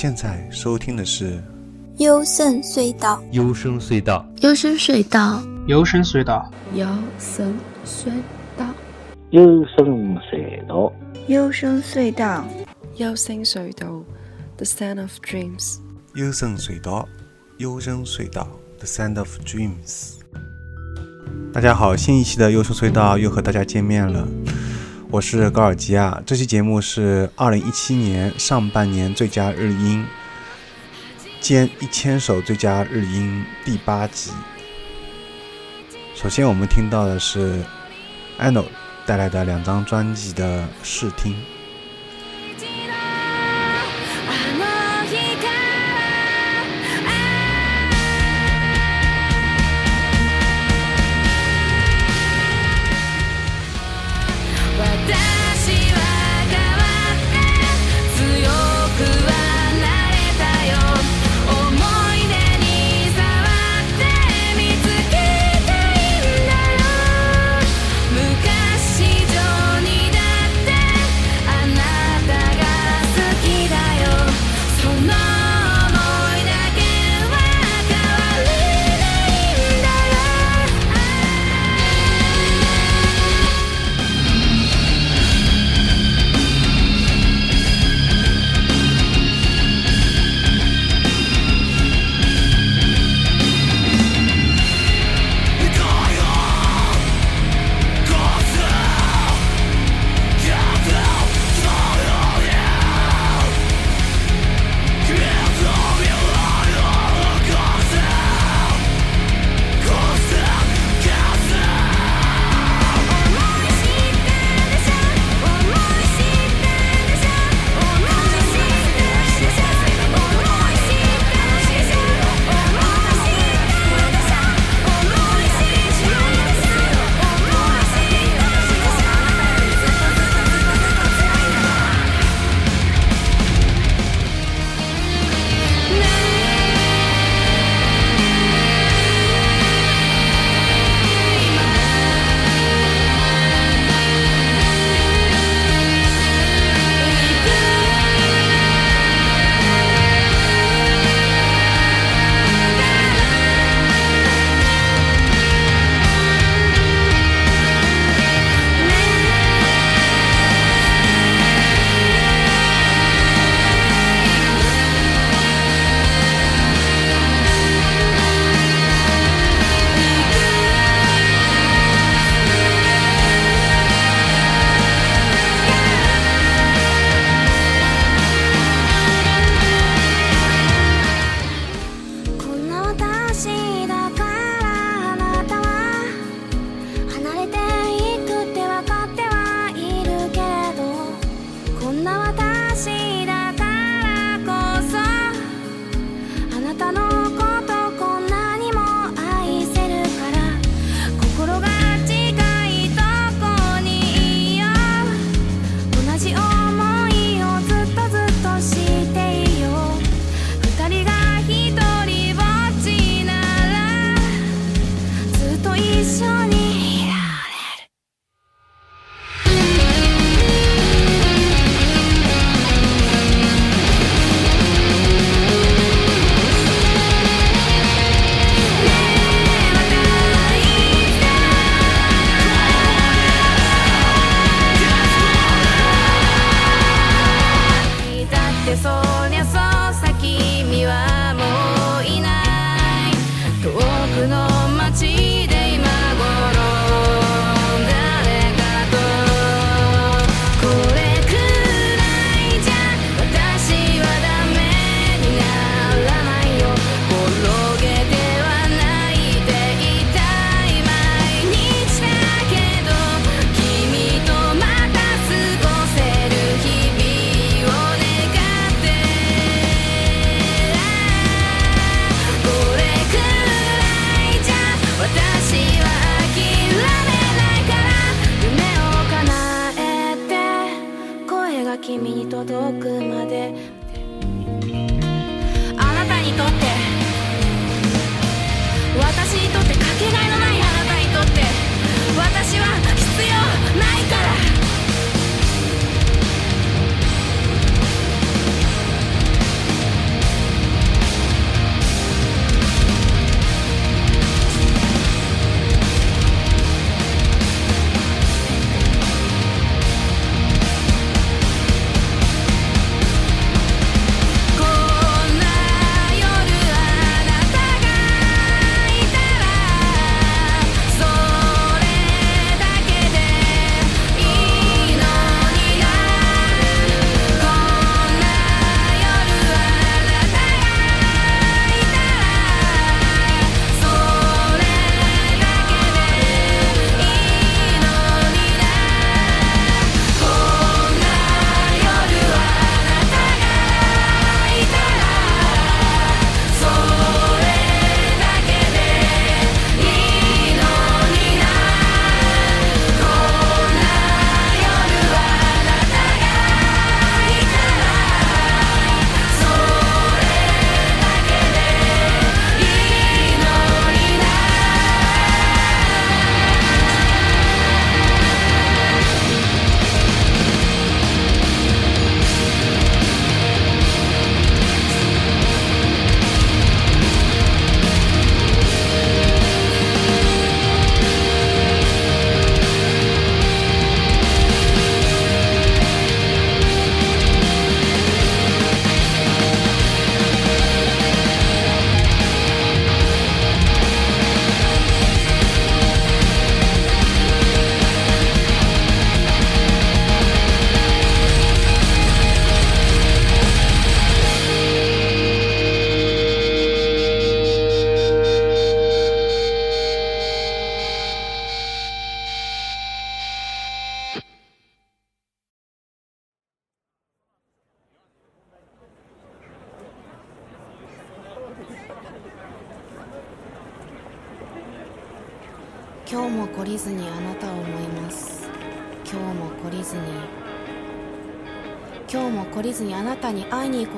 现在收听的是幽深隧道，幽深隧道，幽深隧道，幽深隧道，幽深隧道，幽深隧道，幽深隧道，幽深隧道，The Sound of Dreams。幽深隧道，幽深隧道，The Sound of Dreams。大家好，新一期的幽深隧道又和大家见面了。我是高尔基亚，这期节目是二零一七年上半年最佳日音兼一千首最佳日音第八集。首先，我们听到的是 ANO 带来的两张专辑的试听。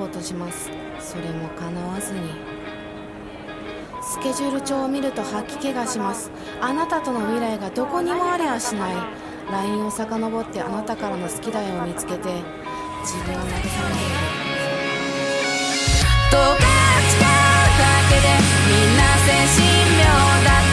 こうとします。それも叶わずに。スケジュール帳を見ると吐き気がします。あなたとの未来がどこにもありゃしない。LINE を遡ってあなたからの好きだよを見つけて自分を慰めている。どうか誓うだけでみんな精神病だって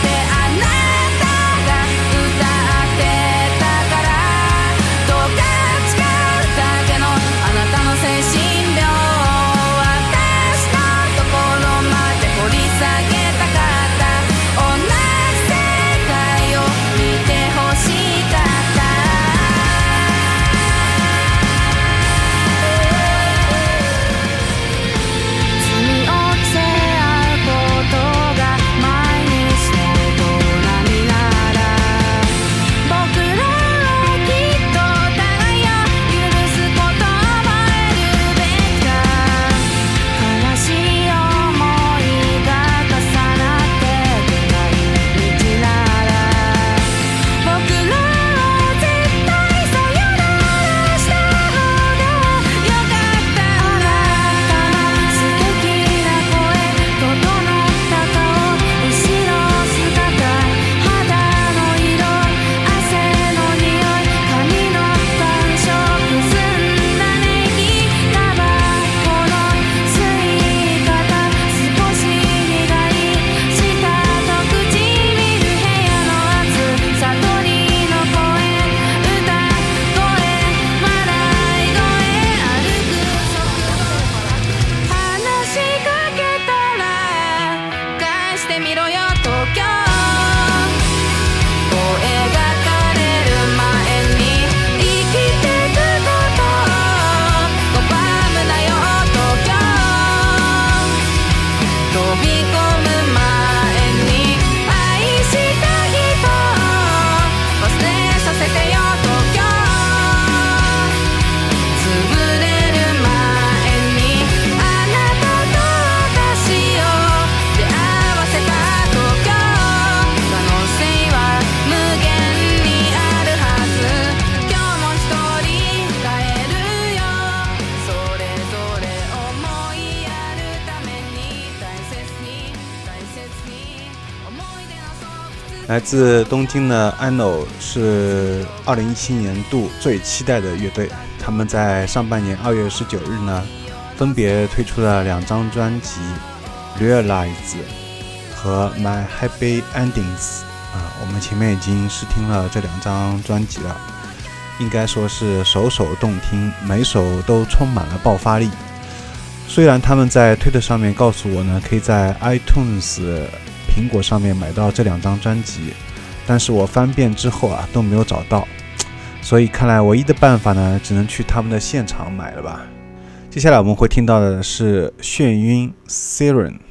自东京的 ANO 是二零一七年度最期待的乐队。他们在上半年二月十九日呢，分别推出了两张专辑《Realize》和《My Happy Endings》啊，我们前面已经试听了这两张专辑了，应该说是首首动听，每首都充满了爆发力。虽然他们在推特上面告诉我呢，可以在 iTunes 苹果上面买到这两张专辑，但是我翻遍之后啊都没有找到，所以看来唯一的办法呢，只能去他们的现场买了吧。接下来我们会听到的是眩晕 Siren。「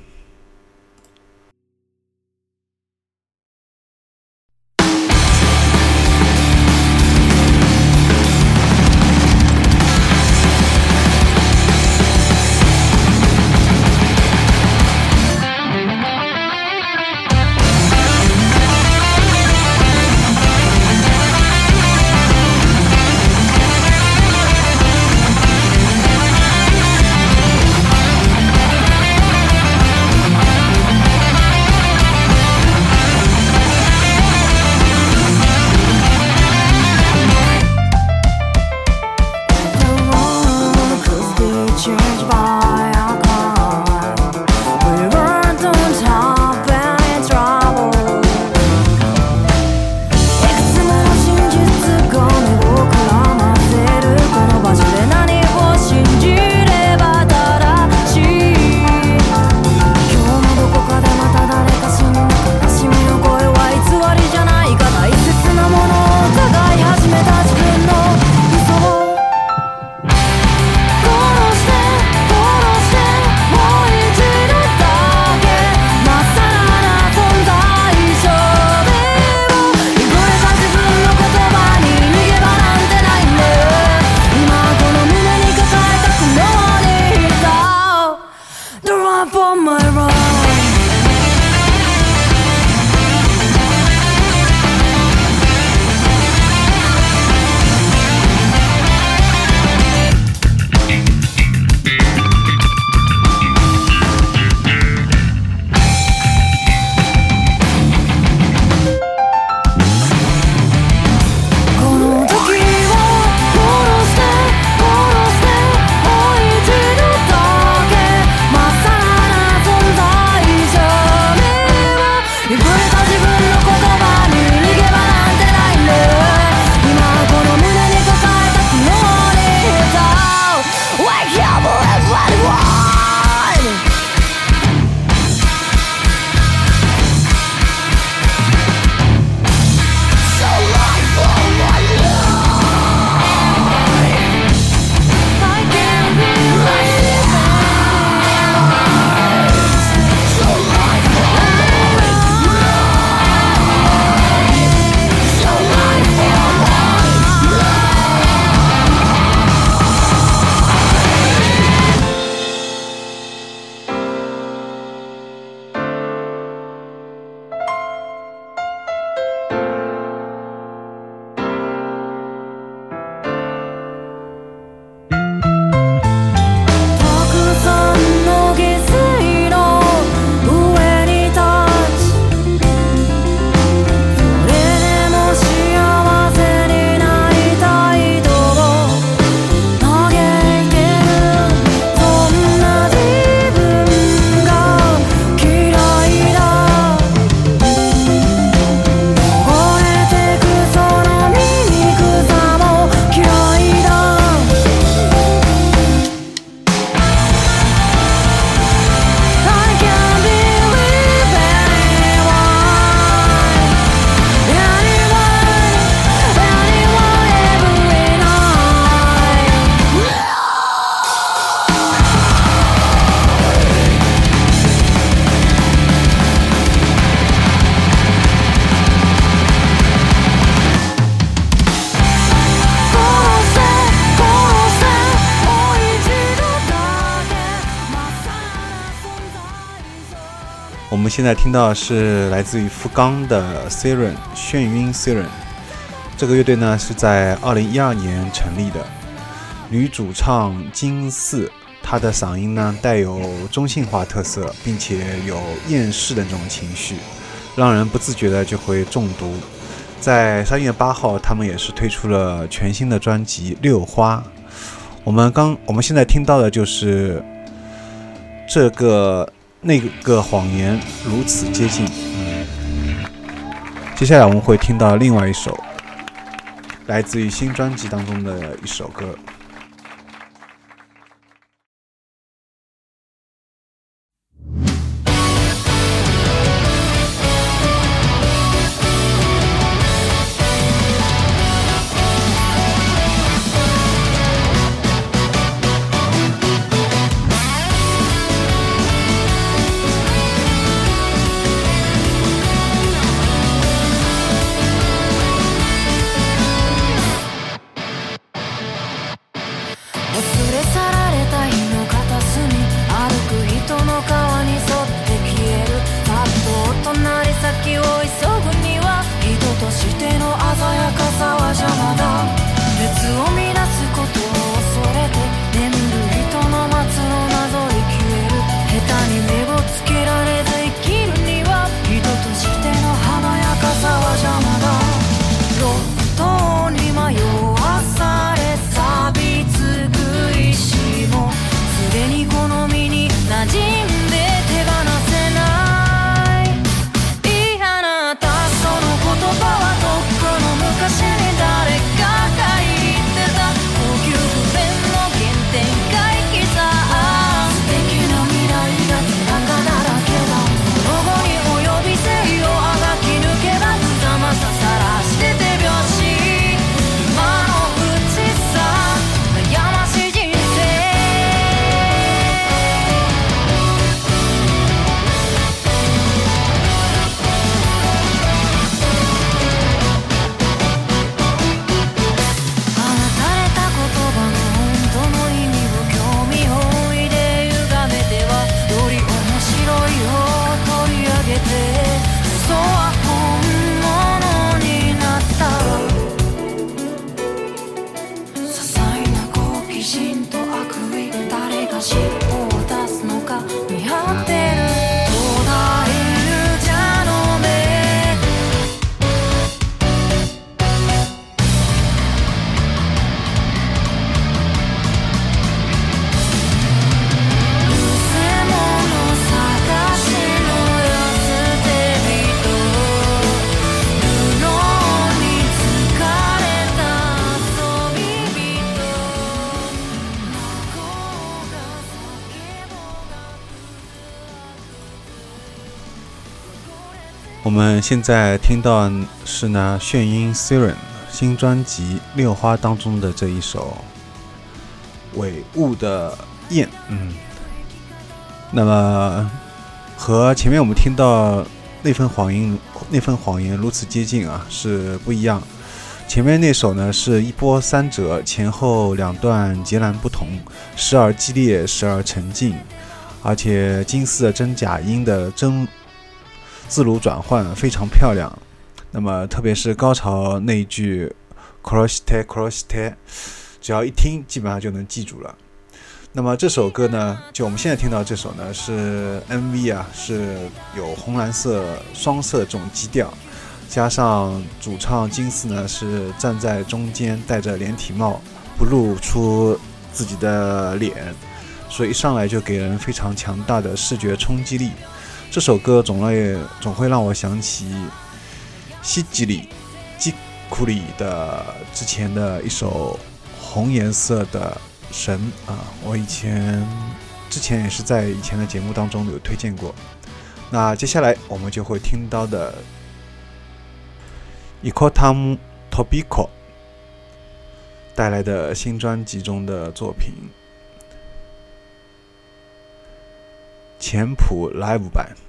现在听到是来自于福冈的 Siren 眩晕 Siren。这个乐队呢是在二零一二年成立的，女主唱金四，她的嗓音呢带有中性化特色，并且有厌世的那种情绪，让人不自觉的就会中毒。在三月八号，他们也是推出了全新的专辑《六花》。我们刚我们现在听到的就是这个那个谎言如此接近。接下来我们会听到另外一首来自于新专辑当中的一首歌。れ去ら现在听到是呢炫音 Siren 新专辑《六花》当中的这一首《伪物的焰》。嗯，那么和前面我们听到那份谎言那份谎言如此接近啊，是不一样。前面那首呢是一波三折，前后两段截然不同，时而激烈，时而沉静，而且金丝的真假音的真自如转换非常漂亮。那么特别是高潮那一句 “crossite crossite”，只要一听，基本上就能记住了。那么这首歌呢，就我们现在听到这首呢，是 MV 啊，是有红蓝色双色这种基调，加上主唱金丝呢是站在中间，戴着连体帽，不露出自己的脸，所以一上来就给人非常强大的视觉冲击力。这首歌总类总会让我想起西吉里基库里的之前的一首红颜色的神啊，我以前之前也是在以前的节目当中有推荐过。那接下来我们就会听到的 Ikotam Tobiko 带来的新专辑中的作品前谱 Live 版。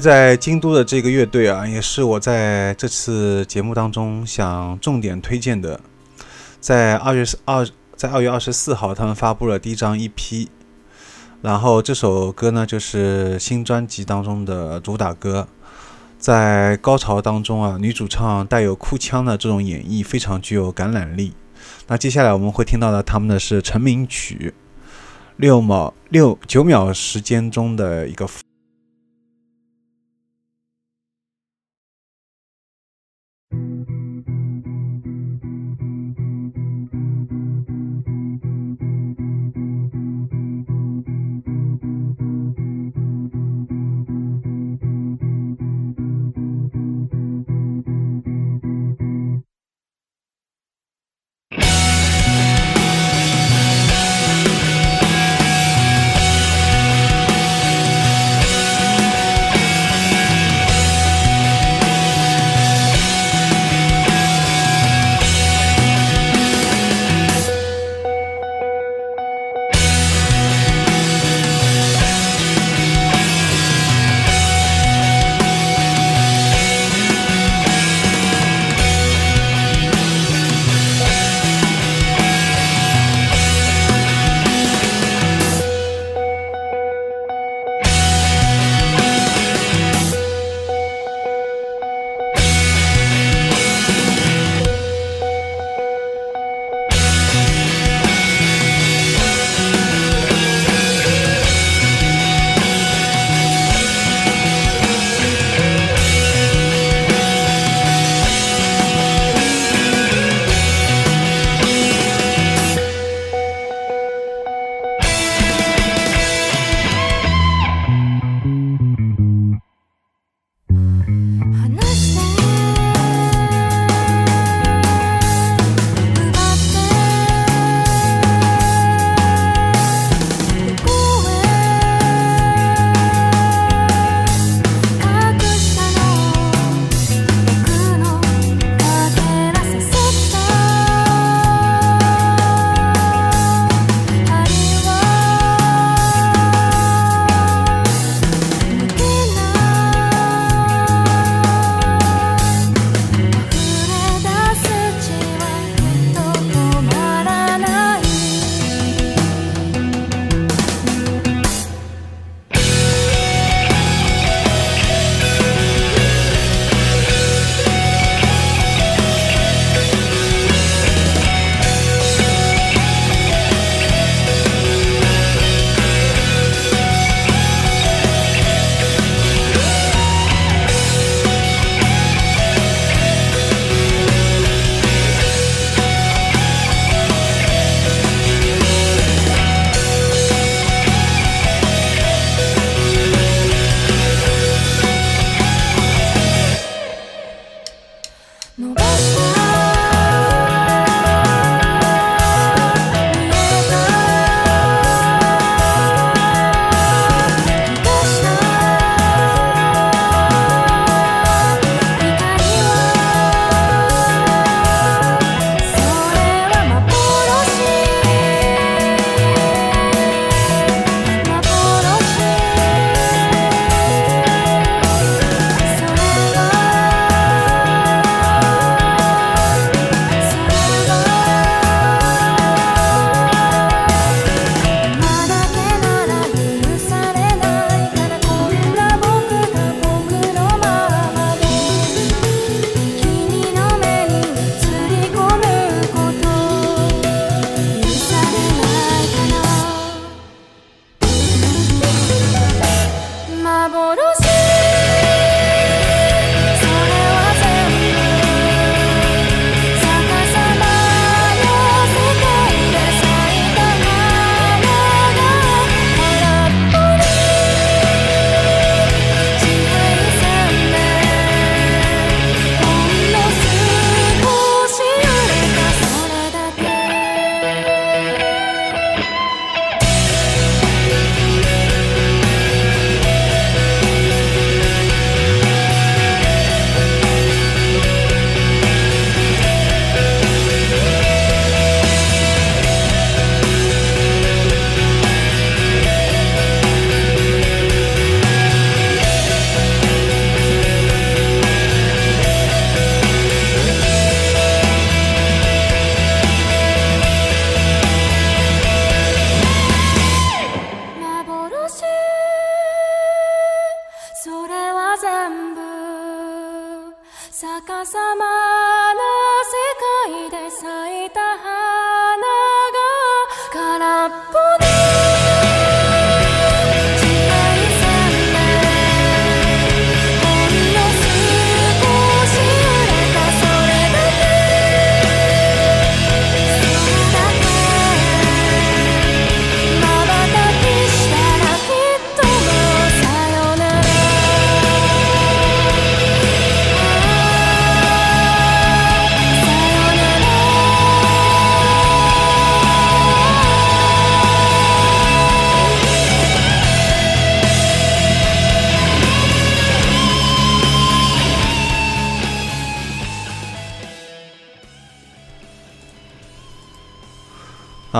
在京都的这个乐队啊，也是我在这次节目当中想重点推荐的。在二月二，在二月二十四号，他们发布了第一张 EP，然后这首歌呢就是新专辑当中的主打歌。在高潮当中啊，女主唱带有哭腔的这种演绎非常具有感染力。那接下来我们会听到的他们的是成名曲，六秒六九秒时间中的一个。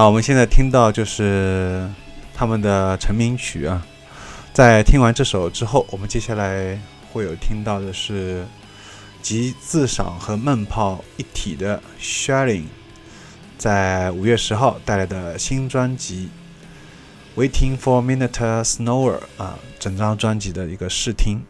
我们现在听到就是他们的成名曲啊。在听完这首之后，我们接下来会有听到的是集自赏和闷炮一体的 s h a l i n g 在五月十号带来的新专辑《Waiting for Minute Snower》啊，整张专辑的一个试听。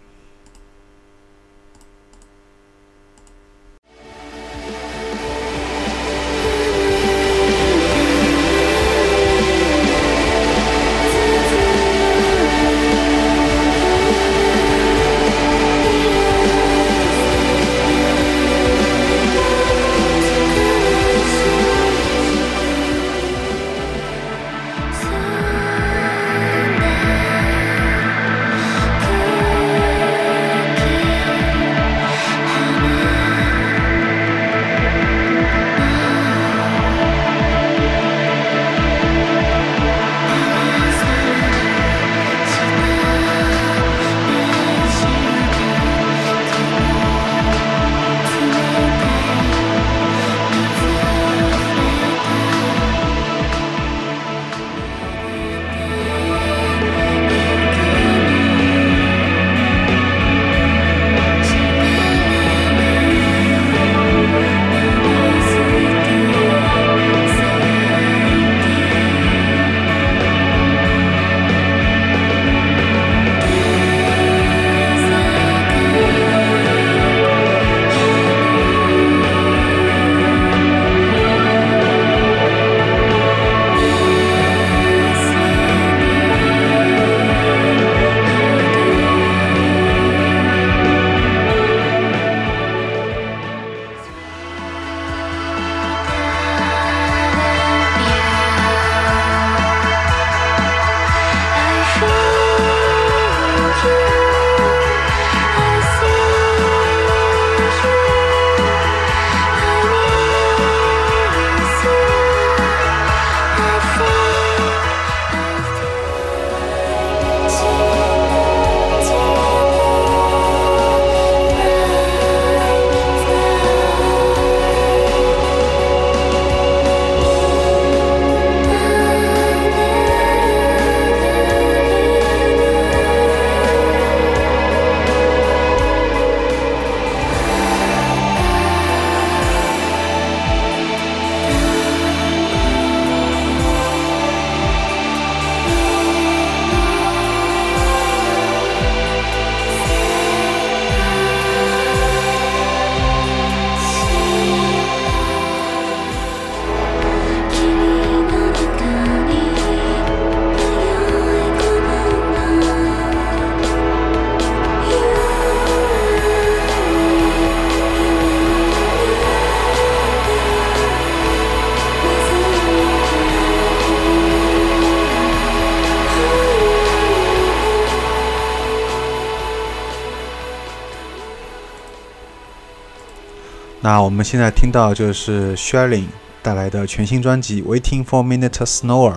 那我们现在听到就是 Shelling 带来的全新专辑《Waiting for Minute Snower》，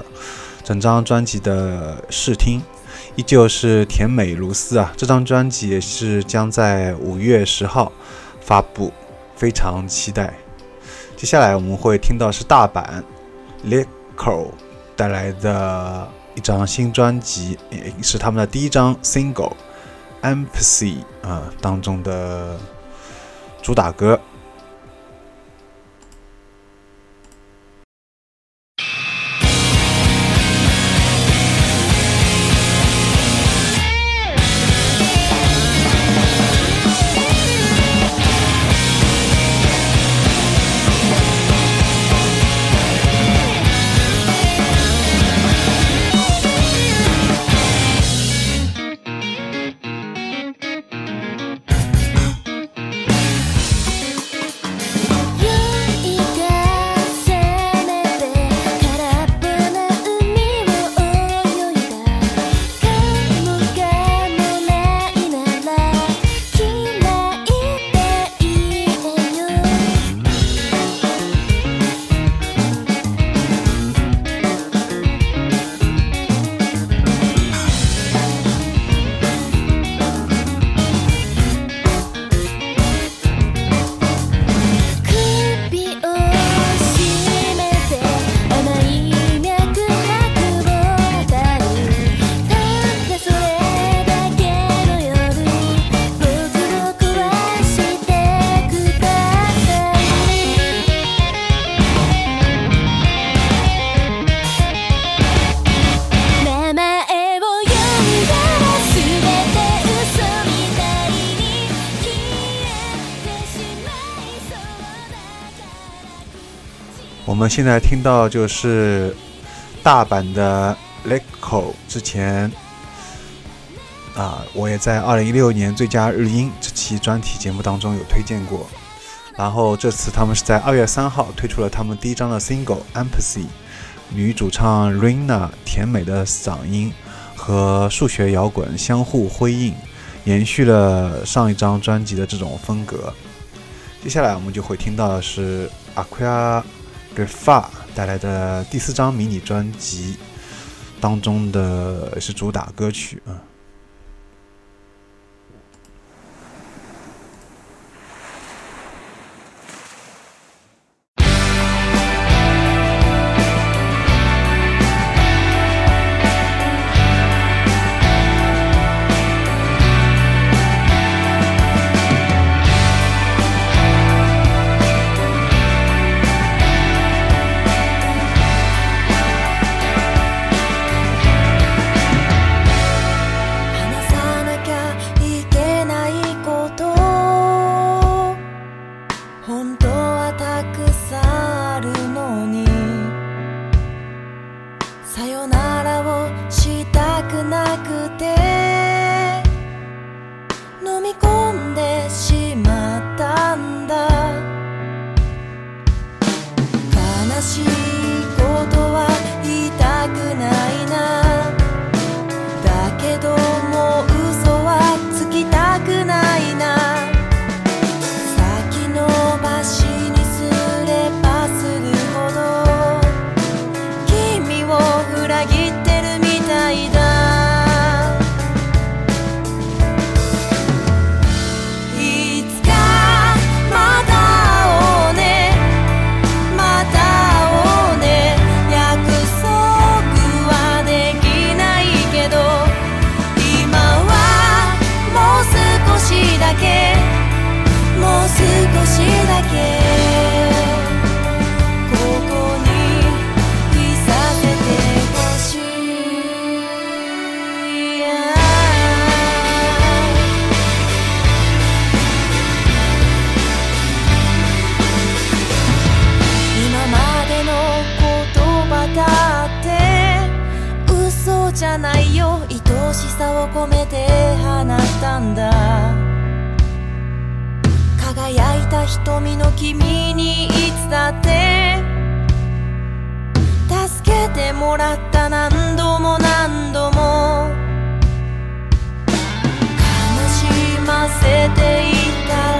整张专辑的试听依旧是甜美如丝啊！这张专辑也是将在五月十号发布，非常期待。接下来我们会听到是大阪 Lico 带来的一张新专辑，也是他们的第一张 single《Empathy》啊当中的主打歌。现在听到就是大阪的 Leco，之前啊，我也在二零一六年最佳日音这期专题节目当中有推荐过。然后这次他们是在二月三号推出了他们第一张的 single《Empathy》，女主唱 Rina 甜美的嗓音和数学摇滚相互辉映，延续了上一张专辑的这种风格。接下来我们就会听到的是 Aqua Refa 带来的第四张迷你专辑当中的是主打歌曲啊。さを込めて放ったんだ。輝いた瞳の君にいつだって助けてもらった何度も何度も。悲しませていたら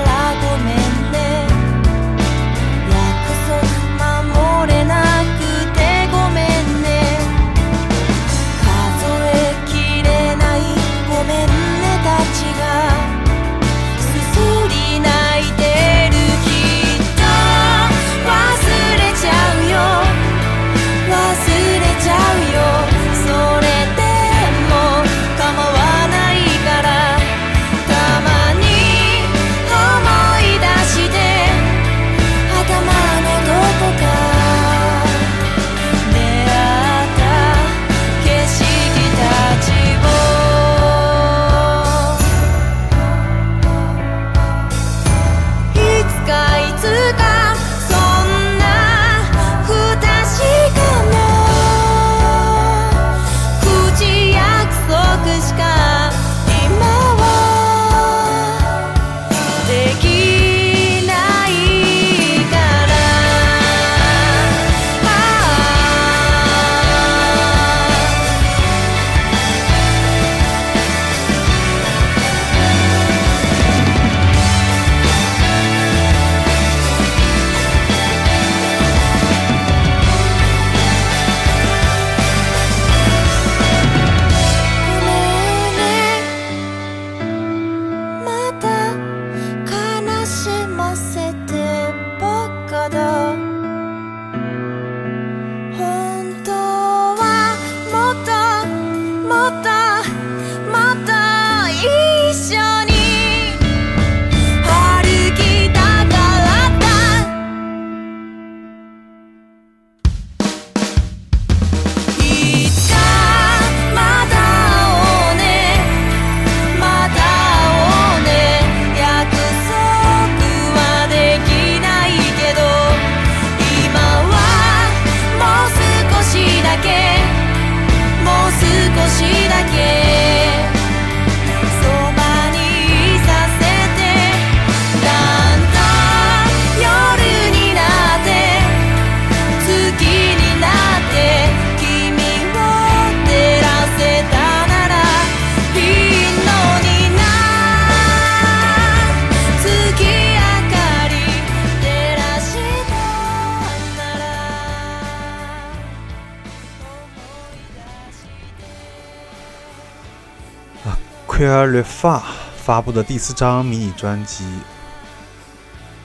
r e f a 发布的第四张迷你专辑《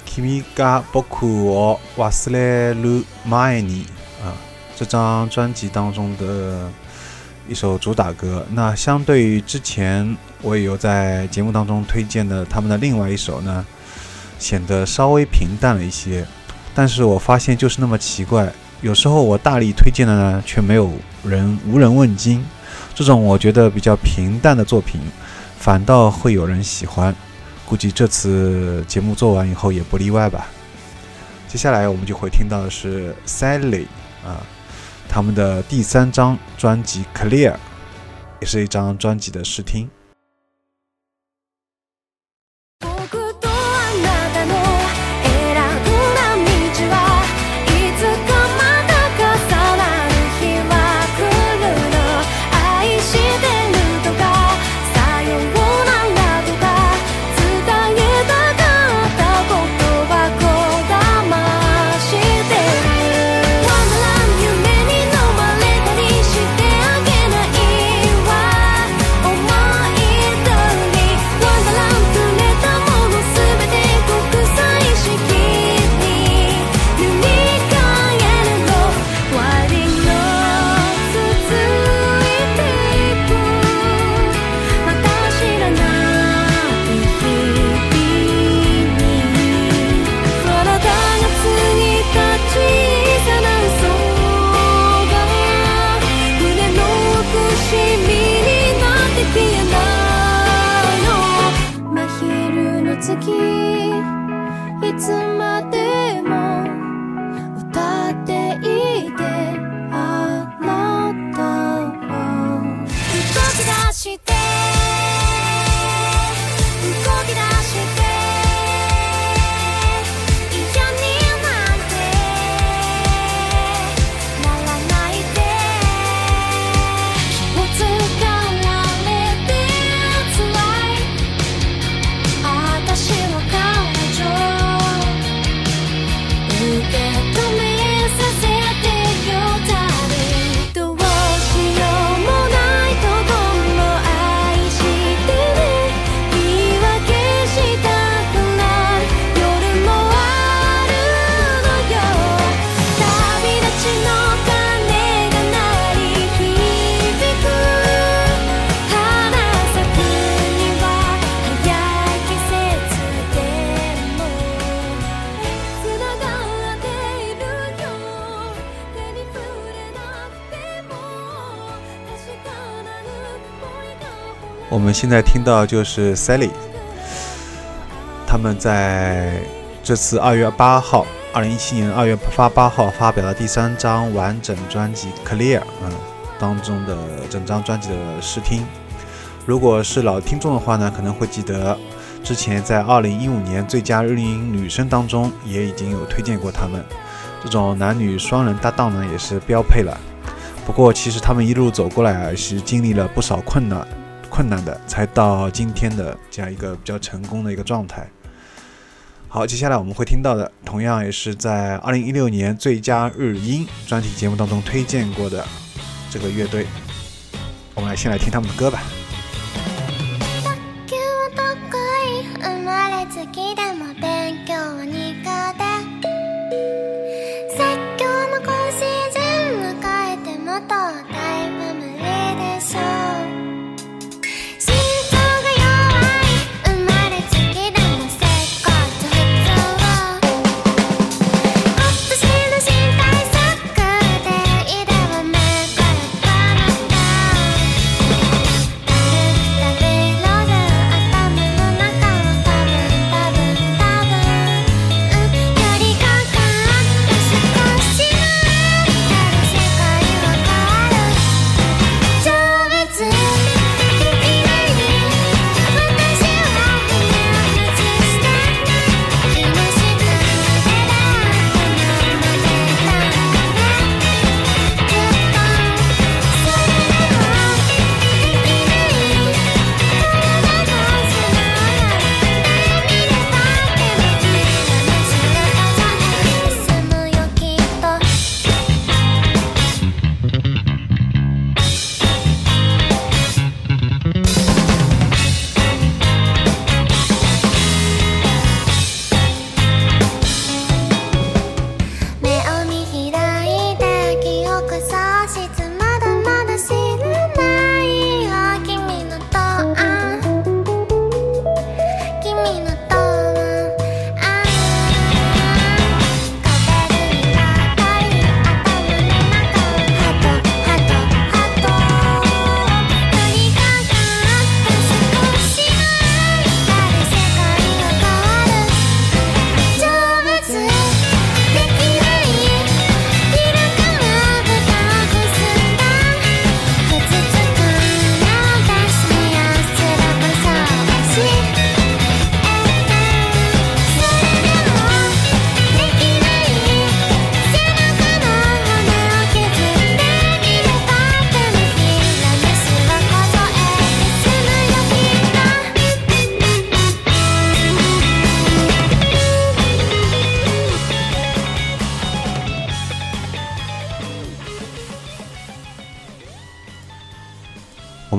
Kimi ga boku o wasureru mai ni》啊，这张专辑当中的一首主打歌。那相对于之前我也有在节目当中推荐的他们的另外一首呢，显得稍微平淡了一些。但是我发现就是那么奇怪，有时候我大力推荐的呢，却没有人无人问津。这种我觉得比较平淡的作品，反倒会有人喜欢。估计这次节目做完以后也不例外吧。接下来我们就会听到的是 Sally 啊，他们的第三张专辑《Clear》，也是一张专辑的试听。现在听到就是 Sally，他们在这次二月八号，二零一七年二月八八号发表了第三张完整专辑《Clear》，嗯，当中的整张专辑的试听。如果是老听众的话呢，可能会记得之前在二零一五年最佳日音女生当中也已经有推荐过他们。这种男女双人搭档呢，也是标配了。不过，其实他们一路走过来，是经历了不少困难，困难的，才到今天的这样一个比较成功的一个状态。好，接下来我们会听到的，同样也是在二零一六年最佳日音专题节目当中推荐过的这个乐队。我们来先来听他们的歌吧。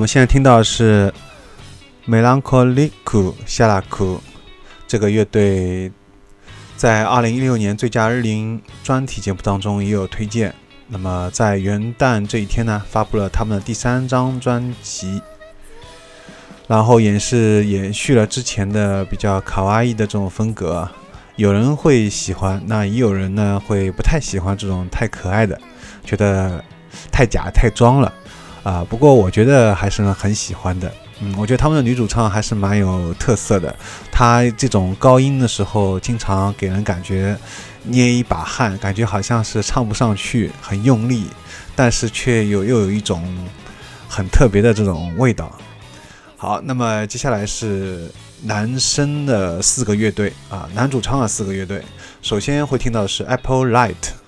们现在听到的是 Melancholic 夏拉库这个乐队，在二零一六年最佳日龄专题节目当中也有推荐。那么在元旦这一天呢，发布了他们的第三张专辑，然后也是延续了之前的比较卡哇伊的这种风格。有人会喜欢，那也有人呢会不太喜欢这种太可爱的，觉得太假太装了啊。不过我觉得还是很喜欢的。嗯，我觉得他们的女主唱还是蛮有特色的。她这种高音的时候，经常给人感觉捏一把汗，感觉好像是唱不上去，很用力，但是却有又有一种很特别的这种味道。好，那么接下来是男生的四个乐队啊，男主唱的四个乐队。首先会听到的是 Apple Light。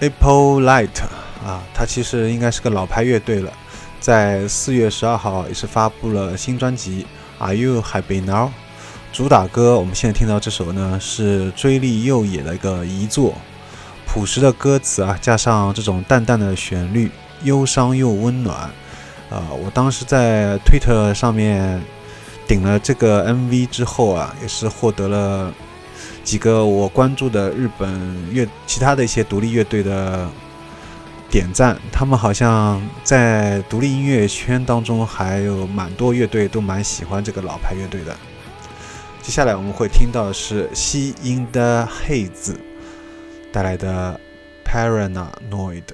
Apple Light 啊，它其实应该是个老牌乐队了，在四月十二号也是发布了新专辑《Are You Happy Now》。主打歌我们现在听到这首呢是追力右野的一个遗作，朴实的歌词啊，加上这种淡淡的旋律，忧伤又温暖。呃，我当时在推特上面顶了这个 MV 之后啊，也是获得了几个我关注的日本乐其他的一些独立乐队的点赞，他们好像在独立音乐圈当中还有蛮多乐队都蛮喜欢这个老牌乐队的。接下来我们会听到的是西音的黑子带来的 Paranoid。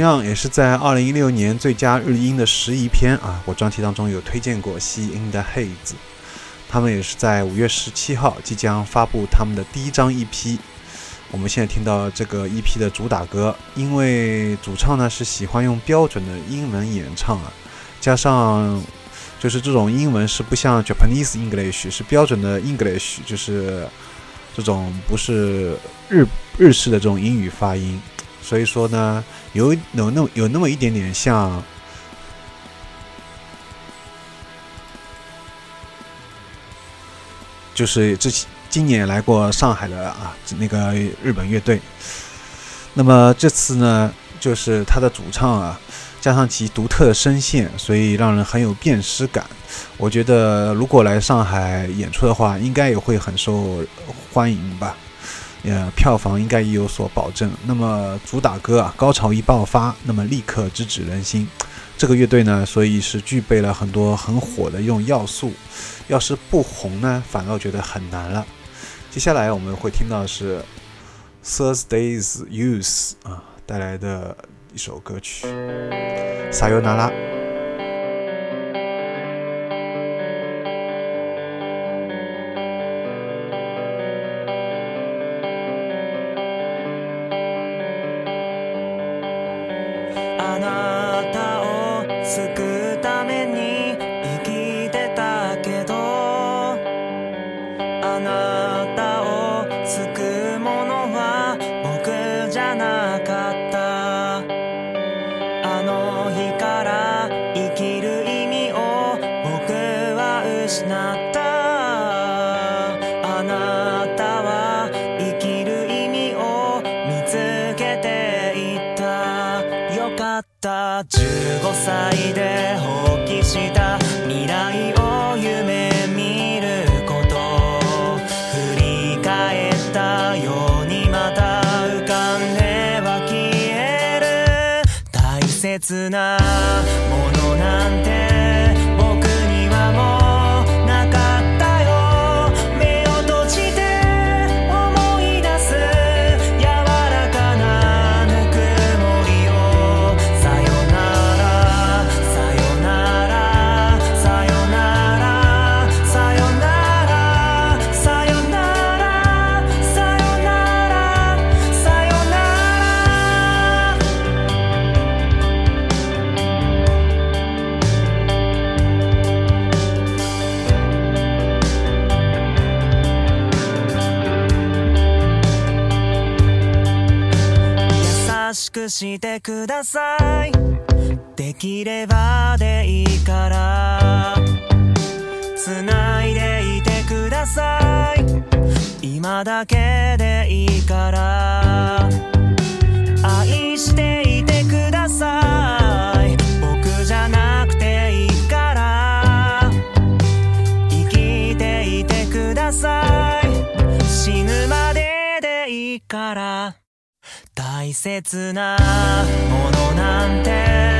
同样也是在二零一六年最佳日音的十一篇啊，我专题当中有推荐过西音的 Haze，他们也是在五月十七号即将发布他们的第一张 EP。我们现在听到这个 EP 的主打歌，因为主唱呢是喜欢用标准的英文演唱啊，加上就是这种英文是不像 Japanese English 是标准的 English，就是这种不是日日式的这种英语发音，所以说呢。有有那有那么一点点像，就是之前今年来过上海的啊那个日本乐队。那么这次呢，就是他的主唱啊，加上其独特的声线，所以让人很有辨识感。我觉得如果来上海演出的话，应该也会很受欢迎吧。呃，票房应该也有所保证。那么主打歌啊，高潮一爆发，那么立刻直指人心。这个乐队呢，所以是具备了很多很火的一种要素。要是不红呢，反倒觉得很难了。接下来我们会听到是 Thursday's Youth 啊带来的一首歌曲《撒尤那拉》。しくしてください。できればでいいから。つないでいてください。今だけでいいから。大切なものなんて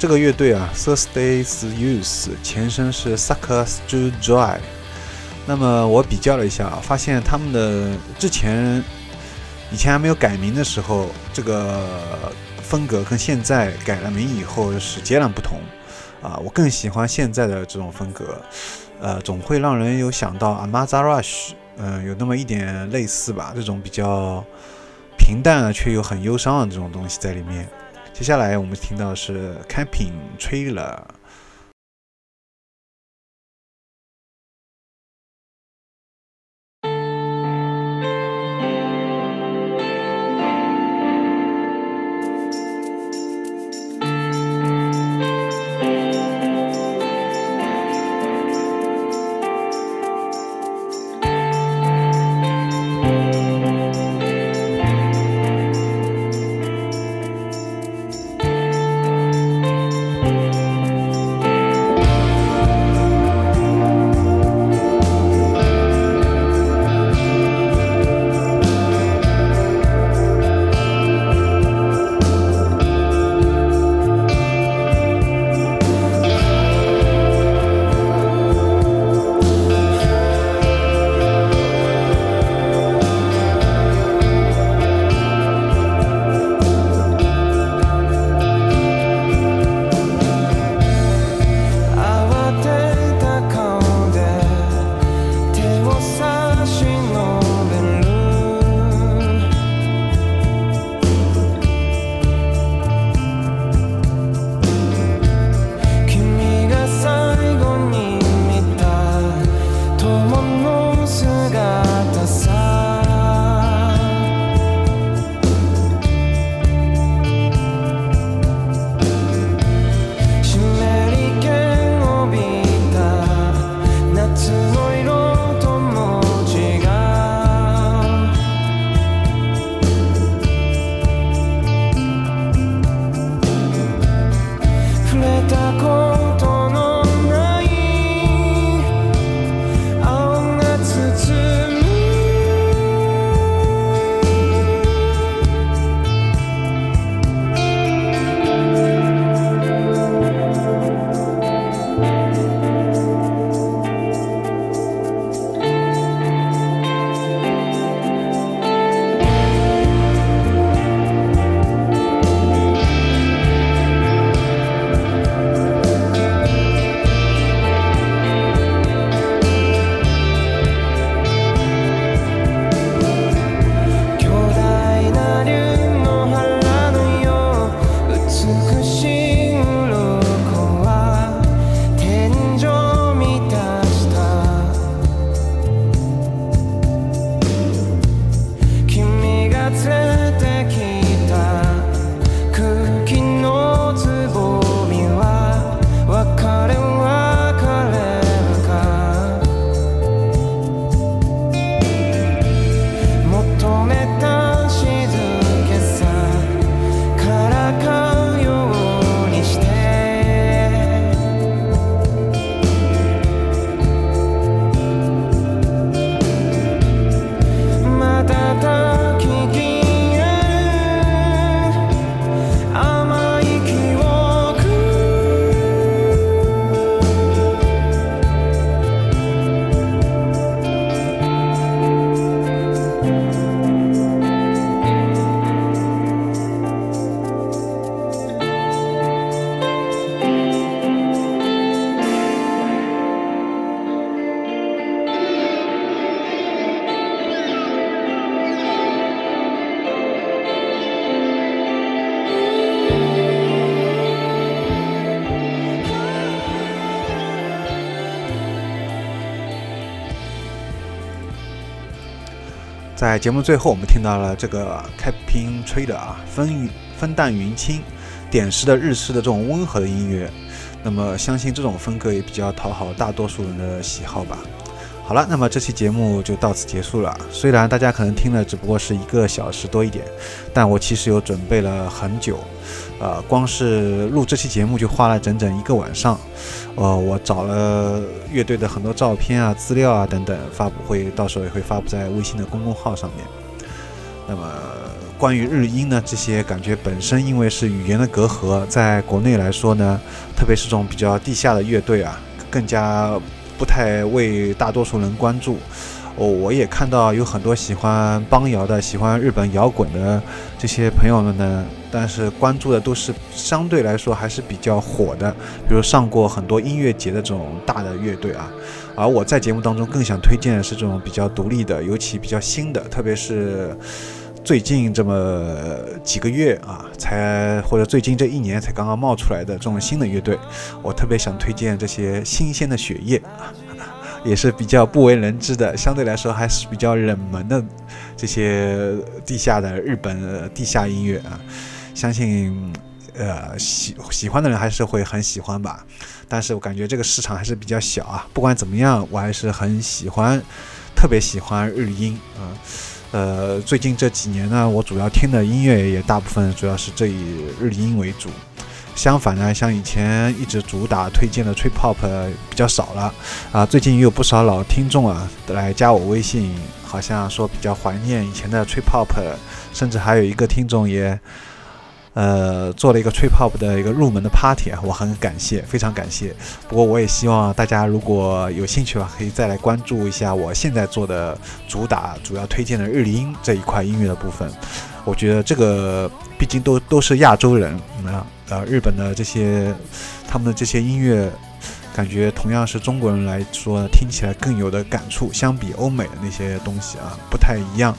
这个乐队啊，Thursday's Youth 前身是 Suckers to Joy。那么我比较了一下，发现他们的之前以前还没有改名的时候，这个风格跟现在改了名以后是截然不同啊！我更喜欢现在的这种风格，呃，总会让人有想到 Amaza Rush，嗯、有那么一点类似吧，这种比较平淡啊却又很忧伤的这种东西在里面。接下来我们听到是 Camping Trailer。在节目最后，我们听到了这个 Camping Trailer 啊，风云风淡云轻，点实的日式的这种温和的音乐。那么相信这种风格也比较讨好大多数人的喜好吧。好了，那么这期节目就到此结束了。虽然大家可能听了只不过是一个小时多一点，但我其实有准备了很久，呃，光是录这期节目就花了整整一个晚上。呃，我找了乐队的很多照片啊、资料啊等等，发布会到时候也会发布在微信的公众号上面。那么关于日音呢，这些感觉本身因为是语言的隔阂，在国内来说呢，特别是这种比较地下的乐队啊，更加不太为大多数人关注。哦，我也看到有很多喜欢邦摇的、喜欢日本摇滚的这些朋友们呢，但是关注的都是相对来说还是比较火的，比如上过很多音乐节的这种大的乐队啊。而我在节目当中更想推荐的是这种比较独立的，尤其比较新的，特别是最近这么几个月啊，才或者最近这一年才刚刚冒出来的这种新的乐队，我特别想推荐这些新鲜的血液啊。也是比较不为人知的，相对来说还是比较冷门的这些地下的日本地下音乐啊，相信呃喜喜欢的人还是会很喜欢吧。但是我感觉这个市场还是比较小啊。不管怎么样，我还是很喜欢，特别喜欢日音啊。呃，最近这几年呢，我主要听的音乐也大部分主要是这以日音为主。相反呢，像以前一直主打推荐的 trip hop 比较少了啊。最近也有不少老听众啊来加我微信，好像说比较怀念以前的 trip hop，甚至还有一个听众也呃做了一个 trip hop 的一个入门的 party 啊，我很感谢，非常感谢。不过我也希望大家如果有兴趣的话，可以再来关注一下我现在做的主打主要推荐的日音这一块音乐的部分。我觉得这个毕竟都都是亚洲人，啊，呃，日本的这些他们的这些音乐，感觉同样是中国人来说听起来更有的感触，相比欧美的那些东西啊，不太一样。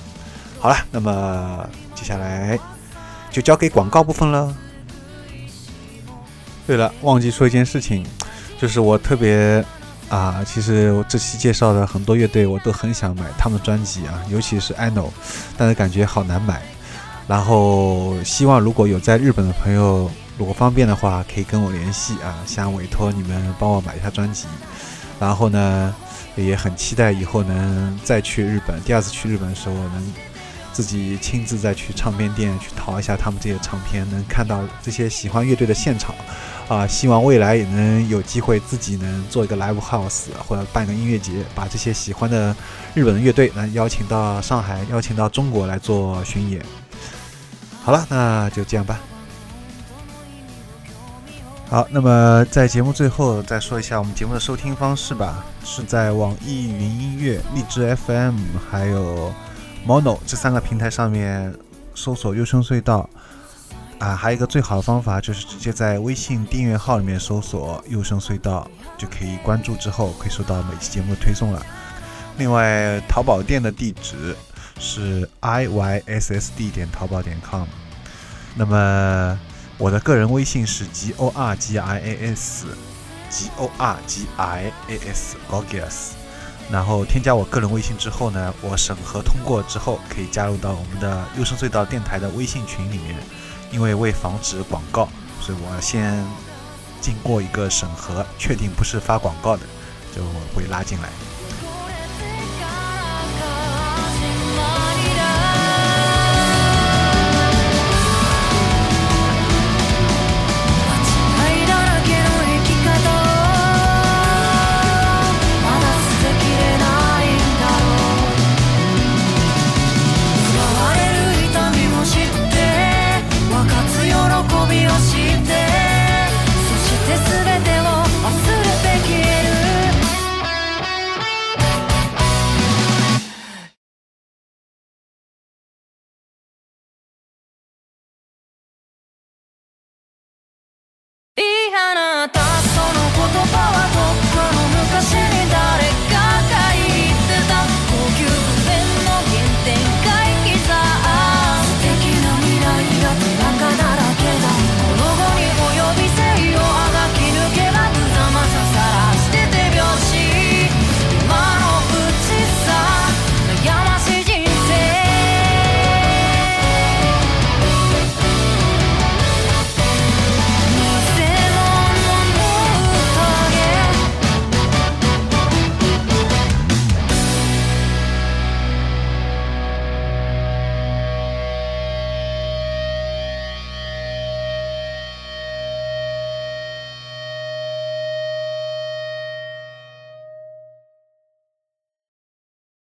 好了，那么接下来就交给广告部分了。对了，忘记说一件事情，就是我特别啊，其实我这期介绍的很多乐队，我都很想买他们的专辑啊，尤其是 ANO，但是感觉好难买。然后希望如果有在日本的朋友，如果方便的话，可以跟我联系啊，想委托你们帮我买一下专辑。然后呢，也很期待以后能再去日本，第二次去日本的时候能自己亲自再去唱片店去淘一下他们这些唱片，能看到这些喜欢乐队的现场啊。希望未来也能有机会自己能做一个 live house 或者办个音乐节，把这些喜欢的日本的乐队能邀请到上海，邀请到中国来做巡演。好了，那就这样吧。好，那么在节目最后再说一下我们节目的收听方式吧，是在网易云音乐、荔枝 FM 还有 Mono 这三个平台上面搜索“优声隧道”。啊，还有一个最好的方法就是直接在微信订阅号里面搜索“优声隧道”，就可以关注之后可以收到每期节目的推送了。另外，淘宝店的地址。是 i y s s d 点淘宝点 com，那么我的个人微信是 g o r g i a s，g o r g i a s gorgias，然后添加我个人微信之后呢，我审核通过之后可以加入到我们的优声隧道电台的微信群里面，因为为防止广告，所以我先经过一个审核，确定不是发广告的，就会拉进来。